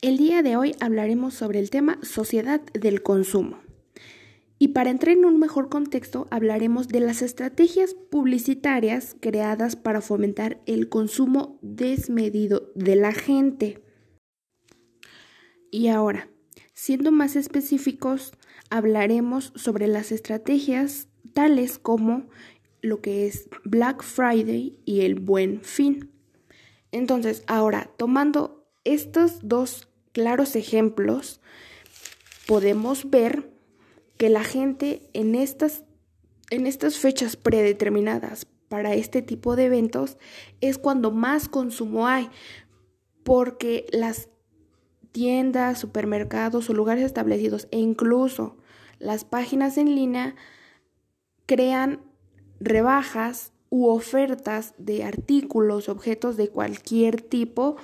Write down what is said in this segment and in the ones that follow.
El día de hoy hablaremos sobre el tema sociedad del consumo. Y para entrar en un mejor contexto, hablaremos de las estrategias publicitarias creadas para fomentar el consumo desmedido de la gente. Y ahora, siendo más específicos, hablaremos sobre las estrategias tales como lo que es Black Friday y el Buen Fin. Entonces, ahora, tomando estos dos claros ejemplos, podemos ver que la gente en estas, en estas fechas predeterminadas para este tipo de eventos es cuando más consumo hay, porque las tiendas, supermercados o lugares establecidos e incluso las páginas en línea crean rebajas u ofertas de artículos, objetos de cualquier tipo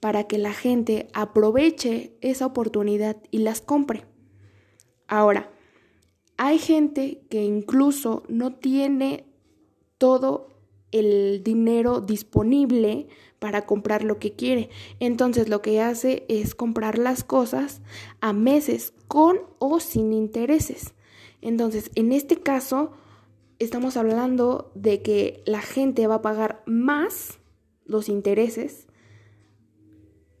para que la gente aproveche esa oportunidad y las compre. Ahora, hay gente que incluso no tiene todo el dinero disponible para comprar lo que quiere. Entonces lo que hace es comprar las cosas a meses con o sin intereses. Entonces, en este caso, estamos hablando de que la gente va a pagar más los intereses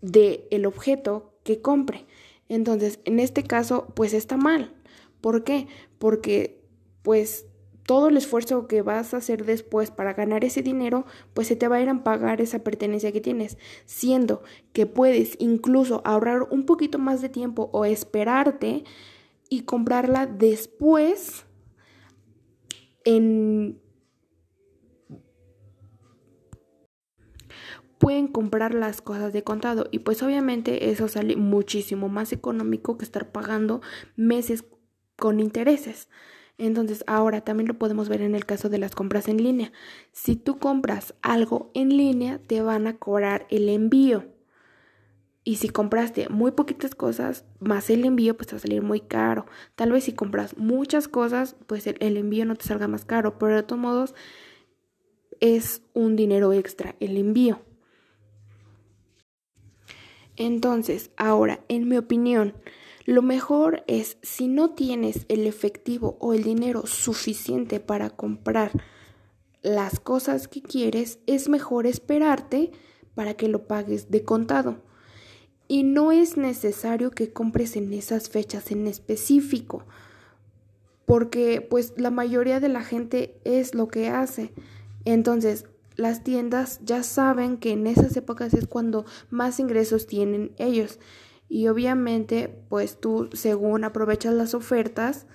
del el objeto que compre. Entonces, en este caso, pues está mal. ¿Por qué? Porque, pues, todo el esfuerzo que vas a hacer después para ganar ese dinero, pues se te va a ir a pagar esa pertenencia que tienes, siendo que puedes incluso ahorrar un poquito más de tiempo o esperarte y comprarla después pueden comprar las cosas de contado y pues obviamente eso sale muchísimo más económico que estar pagando meses con intereses. Entonces ahora también lo podemos ver en el caso de las compras en línea. Si tú compras algo en línea te van a cobrar el envío. Y si compraste muy poquitas cosas, más el envío, pues te va a salir muy caro. Tal vez si compras muchas cosas, pues el, el envío no te salga más caro. Pero de todos modos, es un dinero extra el envío. Entonces, ahora, en mi opinión, lo mejor es si no tienes el efectivo o el dinero suficiente para comprar las cosas que quieres, es mejor esperarte para que lo pagues de contado y no es necesario que compres en esas fechas en específico, porque pues la mayoría de la gente es lo que hace. Entonces, las tiendas ya saben que en esas épocas es cuando más ingresos tienen ellos. Y obviamente, pues tú según aprovechas las ofertas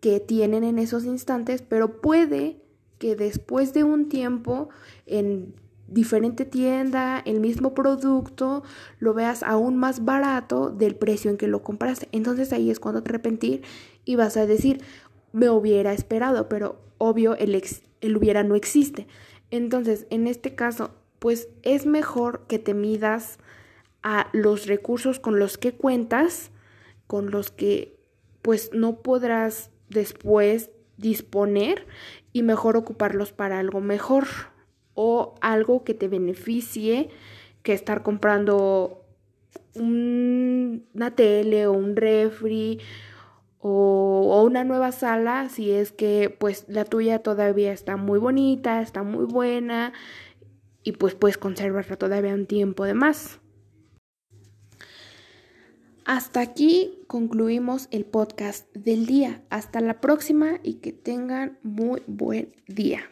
que tienen en esos instantes, pero puede que después de un tiempo en diferente tienda, el mismo producto, lo veas aún más barato del precio en que lo compraste. Entonces ahí es cuando te arrepentir y vas a decir, me hubiera esperado, pero obvio el, el hubiera no existe. Entonces, en este caso, pues es mejor que te midas a los recursos con los que cuentas, con los que pues no podrás después disponer y mejor ocuparlos para algo mejor o algo que te beneficie que estar comprando una tele o un refri o, una nueva sala si es que pues la tuya todavía está muy bonita, está muy buena y pues puedes conservarla todavía un tiempo de más. Hasta aquí concluimos el podcast del día. Hasta la próxima y que tengan muy buen día.